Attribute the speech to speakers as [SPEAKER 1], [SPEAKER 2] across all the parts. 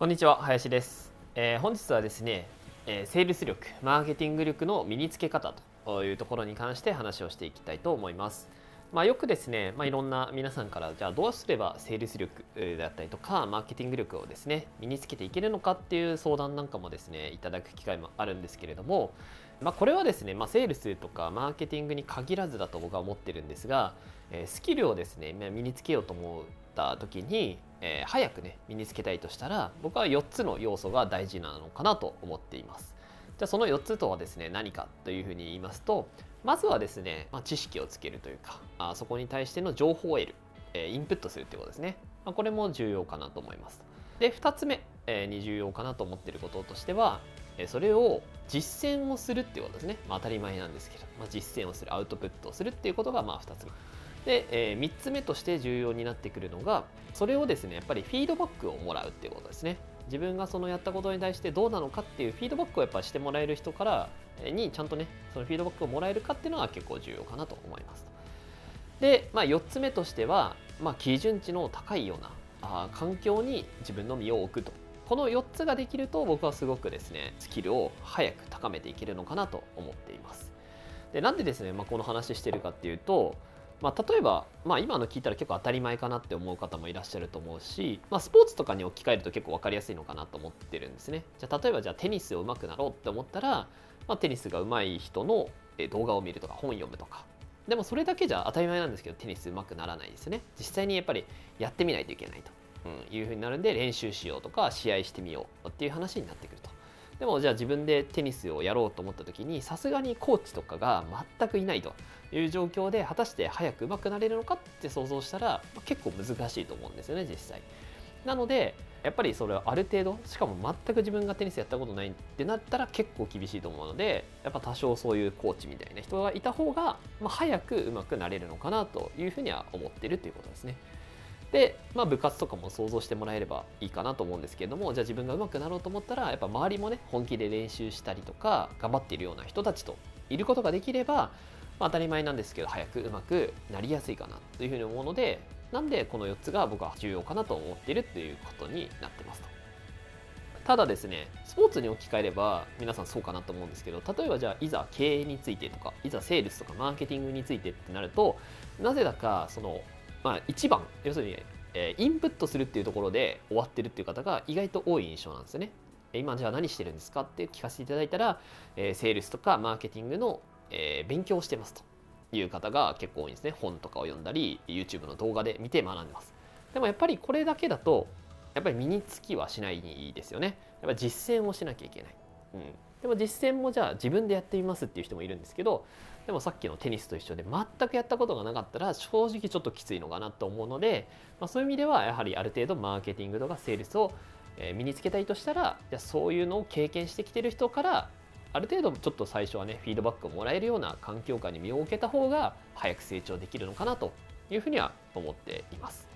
[SPEAKER 1] こんにちは林です、えー、本日はですね、えー、セールス力マーケティング力の身につけ方というところに関して話をしていきたいと思います。まあ、よくですね、まあ、いろんな皆さんからじゃあどうすればセールス力だったりとかマーケティング力をですね身につけていけるのかっていう相談なんかもですねいただく機会もあるんですけれども、まあ、これはですね、まあ、セールスとかマーケティングに限らずだと僕は思ってるんですが、えスキルをですね身につけようと思った時に、えー、早くね身につけたいとしたら僕は4つの要素が大事なのかなと思っています。じゃあその4つとはですね何かというふうに言いますとまずはですね、まあ、知識をつけるというかあそこに対しての情報を得る、えー、インプットするっていうことですね、まあ、これも重要かなと思いますで2つ目、えー、に重要かなと思っていることとしては、それを実践をするっていうことですね、まあ、当たり前なんですけど、まあ、実践をするアウトプットをするっていうことがまあ2つ目。で、えー、3つ目として重要になってくるのがそれをですねやっぱりフィードバックをもらうっていうことですね。自分がそのやったことに対してどうなのかっていうフィードバックをやっぱしてもらえる人からにちゃんとねそのフィードバックをもらえるかっていうのは結構重要かなと思います。で、まあ、4つ目としては、まあ、基準値の高いようなあ環境に自分の身を置くと。この4つができると僕はすごくですねスキルを早く高めていけるのかなと思っています。でなんでですね、まあ、この話してるかっていうとまあ、例えば、まあ、今の聞いたら結構当たり前かなって思う方もいらっしゃると思うし、まあ、スポーツとかに置き換えると結構分かりやすいのかなと思ってるんですね。じゃあ例えばじゃあテニスを上手くなろうって思ったら、まあ、テニスが上手い人の動画を見るとか本読むとかでもそれだけじゃ当たり前なんですけどテニス上手くならないですね。実際にやっぱりやってみないといけないと、うん、いうふうになるんで練習しようとか試合してみようっていう話になってくると。でもじゃあ自分でテニスをやろうと思った時にさすがにコーチとかが全くいないという状況で果たして早く上手くなれるのかって想像したらまあ結構難しいと思うんですよね実際。なのでやっぱりそれはある程度しかも全く自分がテニスやったことないってなったら結構厳しいと思うのでやっぱ多少そういうコーチみたいな人がいた方が、まあ、早く上手くなれるのかなというふうには思ってるということですね。で、まあ、部活とかも想像してもらえればいいかなと思うんですけれどもじゃあ自分が上手くなろうと思ったらやっぱ周りもね本気で練習したりとか頑張っているような人たちといることができれば、まあ、当たり前なんですけど早く上手くなりやすいかなというふうに思うのでなんでこの4つが僕は重要かなと思っているということになってますと。ただですね、スポーツに置き換えれば皆さんそうかなと思うんですけど、例えばじゃあいざ経営についてとか、いざセールスとかマーケティングについてってなると、なぜだかそのまあ、1番要するに、えー、インプットするっていうところで終わってるっていう方が意外と多い印象なんですよね。今じゃあ何してるんですかって聞かせていただいたら、えー、セールスとかマーケティングの、えー、勉強をしてますという方が結構多いんですね。本とかを読んだり YouTube の動画で見て学んでます。でもやっぱりこれだけだとやっぱり身につきはしないですよね。やっぱ実践をしなきゃいけない。うん、でも実践もじゃあ自分でやってみますっていう人もいるんですけどでもさっきのテニスと一緒で全くやったことがなかったら正直ちょっときついのかなと思うので、まあ、そういう意味ではやはりある程度マーケティングとかセールスを身につけたいとしたらじゃそういうのを経験してきてる人からある程度ちょっと最初はねフィードバックをもらえるような環境下に身を置けた方が早く成長できるのかなというふうには思っています。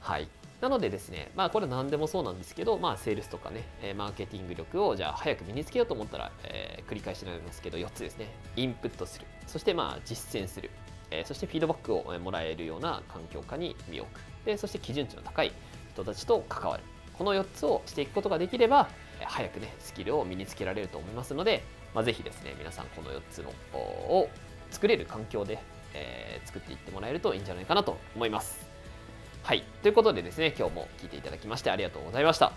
[SPEAKER 1] はいなのでですね、まあこれ何でもそうなんですけど、まあセールスとかね、マーケティング力をじゃあ早く身につけようと思ったら、えー、繰り返しになりますけど、4つですね。インプットする。そしてまあ実践する。えー、そしてフィードバックをもらえるような環境下に身を置く。で、そして基準値の高い人たちと関わる。この4つをしていくことができれば、早くね、スキルを身につけられると思いますので、まあ、ぜひですね、皆さんこの4つのを作れる環境で、えー、作っていってもらえるといいんじゃないかなと思います。はい。ということでですね、今日も聞いていただきましてありがとうございました。